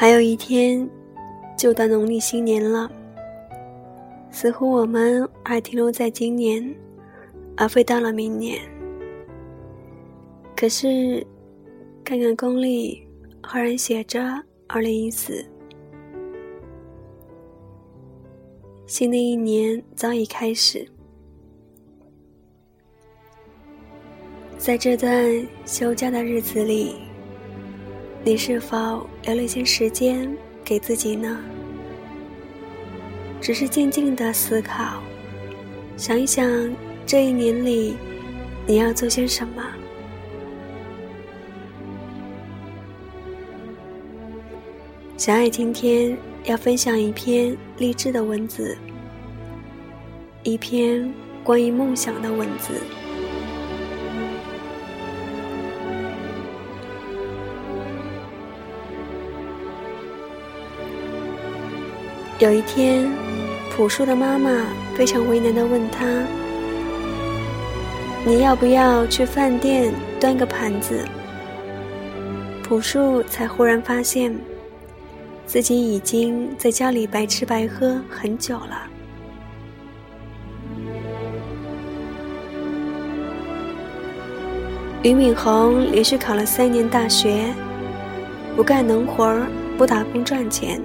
还有一天，就到农历新年了。似乎我们还停留在今年，而非到了明年。可是，看看公历，赫然写着二零一四。新的一年早已开始，在这段休假的日子里。你是否留了一些时间给自己呢？只是静静的思考，想一想这一年里你要做些什么。小爱今天要分享一篇励志的文字，一篇关于梦想的文字。有一天，朴树的妈妈非常为难的问他：“你要不要去饭店端个盘子？”朴树才忽然发现，自己已经在家里白吃白喝很久了。俞敏洪连续考了三年大学，不干农活儿，不打工赚钱。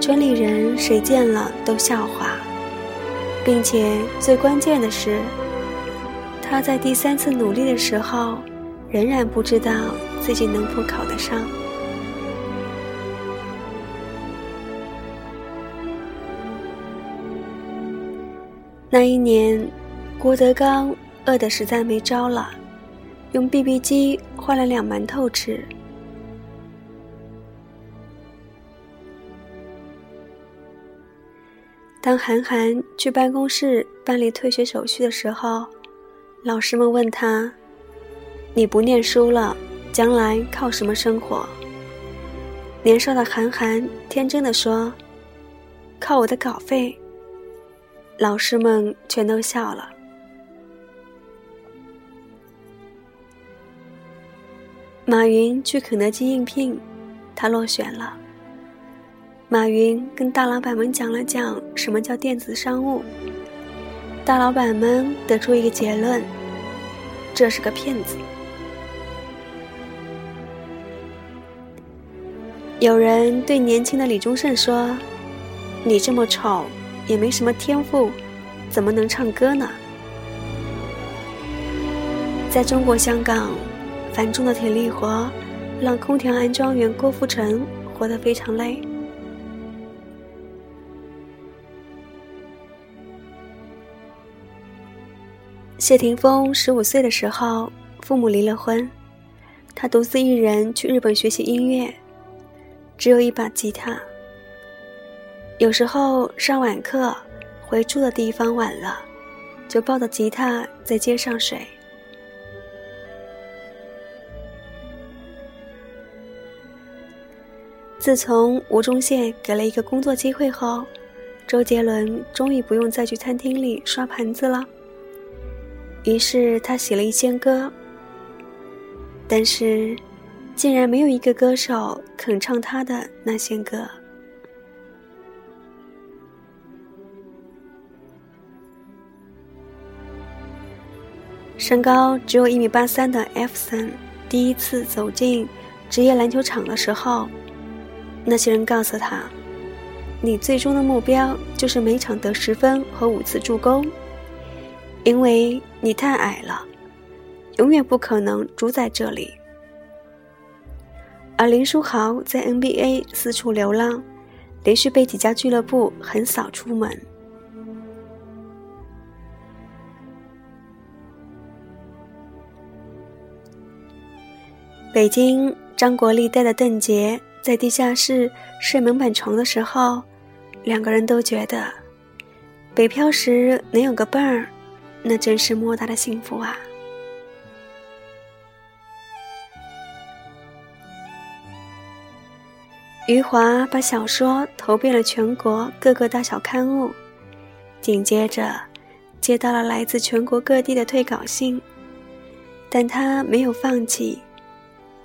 村里人谁见了都笑话，并且最关键的是，他在第三次努力的时候，仍然不知道自己能否考得上。那一年，郭德纲饿得实在没招了，用 BB 机换了两馒头吃。当韩寒去办公室办理退学手续的时候，老师们问他：“你不念书了，将来靠什么生活？”年少的韩寒天真的说：“靠我的稿费。”老师们全都笑了。马云去肯德基应聘，他落选了。马云跟大老板们讲了讲什么叫电子商务，大老板们得出一个结论：这是个骗子。有人对年轻的李宗盛说：“你这么丑，也没什么天赋，怎么能唱歌呢？”在中国香港，繁重的体力活让空调安装员郭富城活得非常累。谢霆锋十五岁的时候，父母离了婚，他独自一人去日本学习音乐，只有一把吉他。有时候上晚课，回住的地方晚了，就抱着吉他在街上睡。自从吴宗宪给了一个工作机会后，周杰伦终于不用再去餐厅里刷盘子了。于是他写了一千歌，但是，竟然没有一个歌手肯唱他的那些歌。身高只有一米八三的艾弗森，第一次走进职业篮球场的时候，那些人告诉他：“你最终的目标就是每场得十分和五次助攻。”因为你太矮了，永远不可能主宰这里。而林书豪在 NBA 四处流浪，连续被几家俱乐部横扫出门。北京张国立带的邓婕在地下室睡门板床的时候，两个人都觉得，北漂时能有个伴儿。那真是莫大的幸福啊！余华把小说投遍了全国各个大小刊物，紧接着接到了来自全国各地的退稿信，但他没有放弃，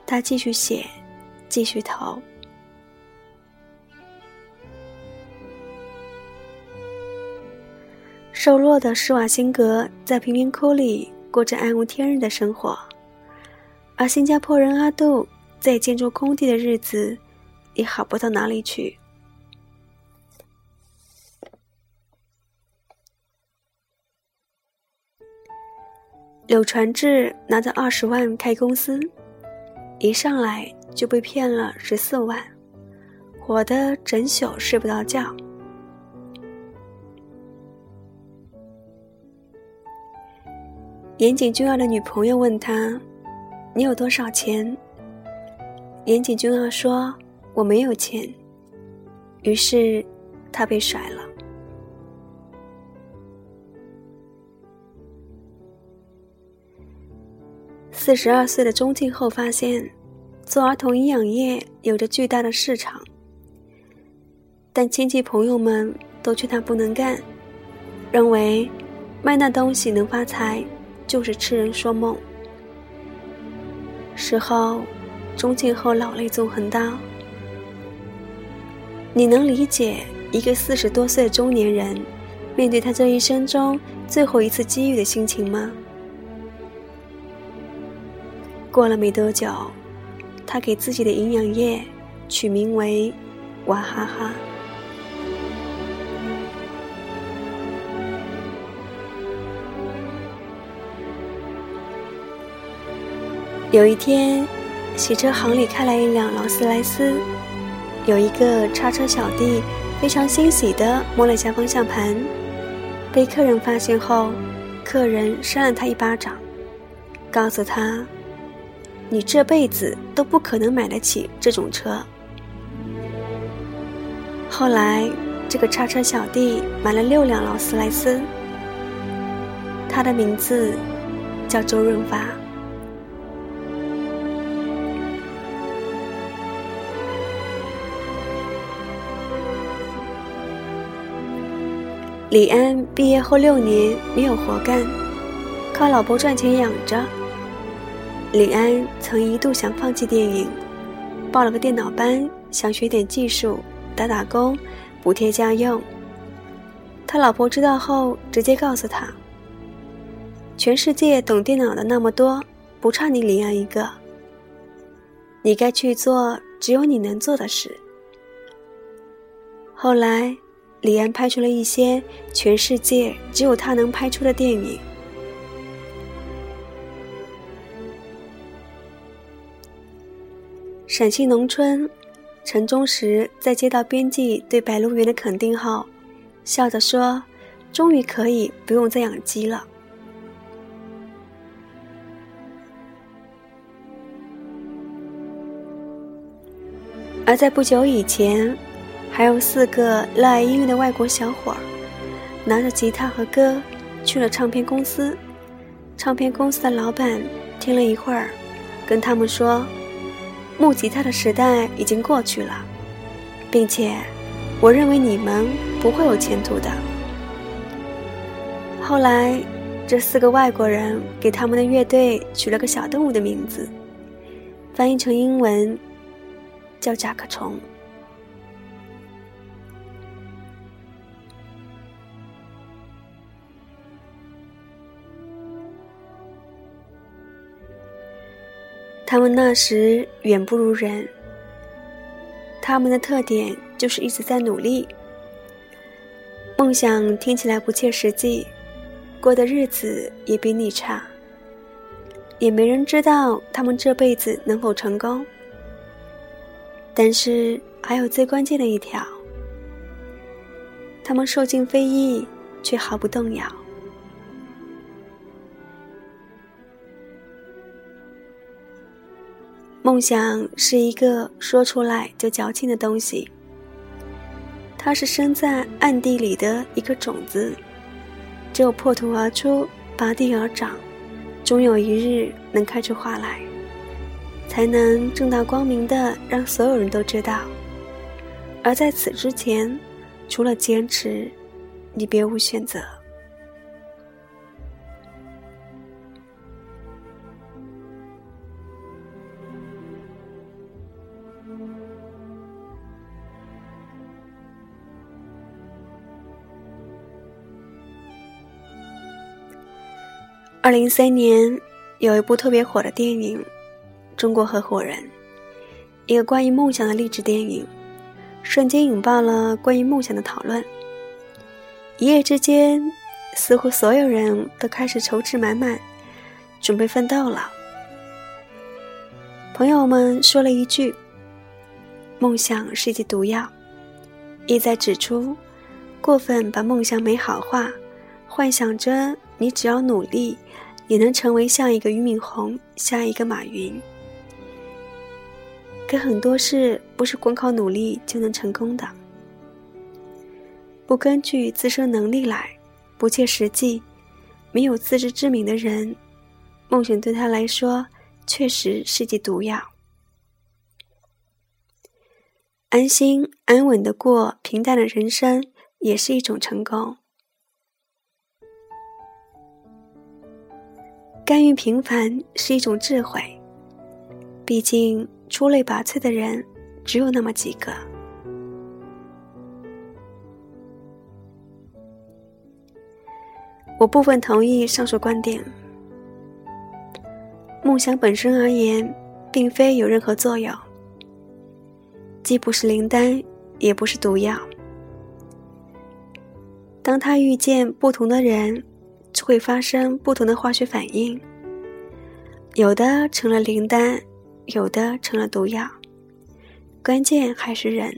他继续写，继续投。瘦弱的施瓦辛格在贫民窟里过着暗无天日的生活，而新加坡人阿杜在建筑工地的日子也好不到哪里去。柳传志拿着二十万开公司，一上来就被骗了十四万，活得整宿睡不着觉。岩井俊二的女朋友问他：“你有多少钱？”岩井俊二说：“我没有钱。”于是，他被甩了。四十二岁的钟敬后发现，做儿童营养液有着巨大的市场，但亲戚朋友们都劝他不能干，认为卖那东西能发财，就是痴人说梦。事后，钟庆后老泪纵横道：“你能理解一个四十多岁的中年人，面对他这一生中最后一次机遇的心情吗？”过了没多久，他给自己的营养液取名为“娃哈哈”。有一天，洗车行里开来一辆劳斯莱斯，有一个叉车小弟非常欣喜地摸了下方向盘，被客人发现后，客人扇了他一巴掌，告诉他。你这辈子都不可能买得起这种车。后来，这个叉车小弟买了六辆劳斯莱斯，他的名字叫周润发。李安毕业后六年没有活干，靠老婆赚钱养着。李安曾一度想放弃电影，报了个电脑班，想学点技术，打打工，补贴家用。他老婆知道后，直接告诉他：“全世界懂电脑的那么多，不差你李安一个。你该去做只有你能做的事。”后来，李安拍出了一些全世界只有他能拍出的电影。陕西农村，陈忠实在接到编辑对《白鹿原》的肯定后，笑着说：“终于可以不用再养鸡了。”而在不久以前，还有四个热爱音乐的外国小伙儿，拿着吉他和歌去了唱片公司。唱片公司的老板听了一会儿，跟他们说。木吉他的时代已经过去了，并且，我认为你们不会有前途的。后来，这四个外国人给他们的乐队取了个小动物的名字，翻译成英文叫甲壳虫。他们那时远不如人。他们的特点就是一直在努力。梦想听起来不切实际，过的日子也比你差。也没人知道他们这辈子能否成功。但是还有最关键的一条：他们受尽非议，却毫不动摇。梦想是一个说出来就矫情的东西，它是生在暗地里的一颗种子，只有破土而出，拔地而长，终有一日能开出花来，才能正大光明的让所有人都知道。而在此之前，除了坚持，你别无选择。二零一三年有一部特别火的电影《中国合伙人》，一个关于梦想的励志电影，瞬间引爆了关于梦想的讨论。一夜之间，似乎所有人都开始筹资满满，准备奋斗了。朋友们说了一句：“梦想是一剂毒药。”意在指出，过分把梦想美好化，幻想着你只要努力，也能成为下一个俞敏洪、下一个马云。可很多事不是光靠努力就能成功的。不根据自身能力来，不切实际，没有自知之明的人，梦想对他来说确实是剂毒药。安心安稳的过平淡的人生，也是一种成功。甘于平凡是一种智慧，毕竟出类拔萃的人只有那么几个。我部分同意上述观点。梦想本身而言，并非有任何作用，既不是灵丹，也不是毒药。当他遇见不同的人，就会发生不同的化学反应，有的成了灵丹，有的成了毒药。关键还是人。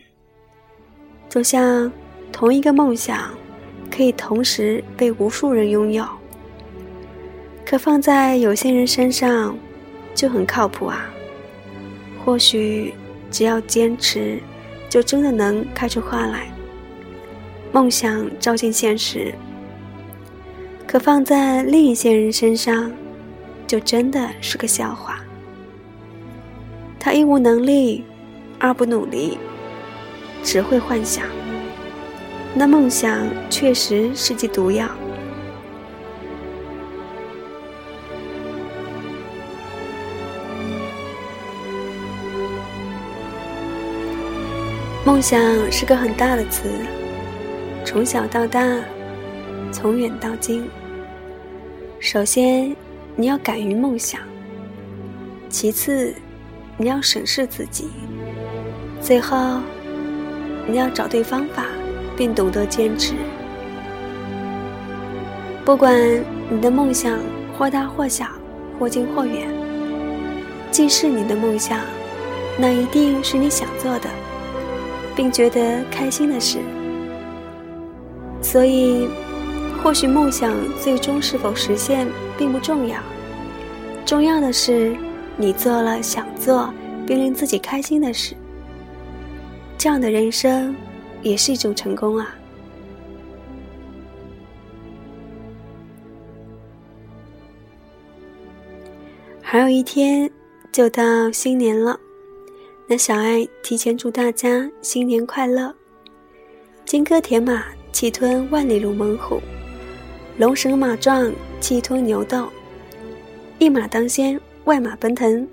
就像同一个梦想。可以同时被无数人拥有，可放在有些人身上就很靠谱啊。或许只要坚持，就真的能开出花来。梦想照进现实，可放在另一些人身上，就真的是个笑话。他一无能力，二不努力，只会幻想。那梦想确实是剂毒药。梦想是个很大的词，从小到大，从远到近。首先，你要敢于梦想；其次，你要审视自己；最后，你要找对方法。并懂得坚持。不管你的梦想或大或小，或近或远，既是你的梦想，那一定是你想做的，并觉得开心的事。所以，或许梦想最终是否实现并不重要，重要的是你做了想做并令自己开心的事。这样的人生。也是一种成功啊！还有一天就到新年了，那小爱提前祝大家新年快乐！金戈铁马，气吞万里如猛虎；龙神马壮，气吞牛斗。一马当先，万马奔腾，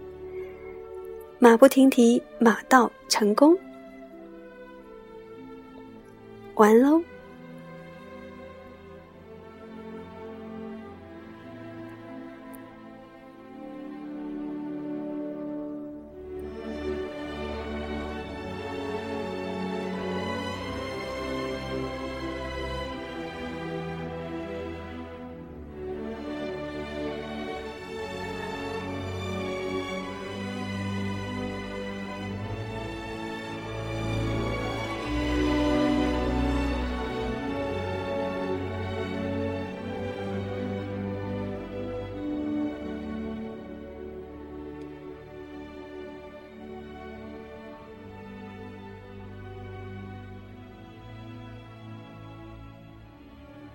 马不停蹄，马到成功。完喽。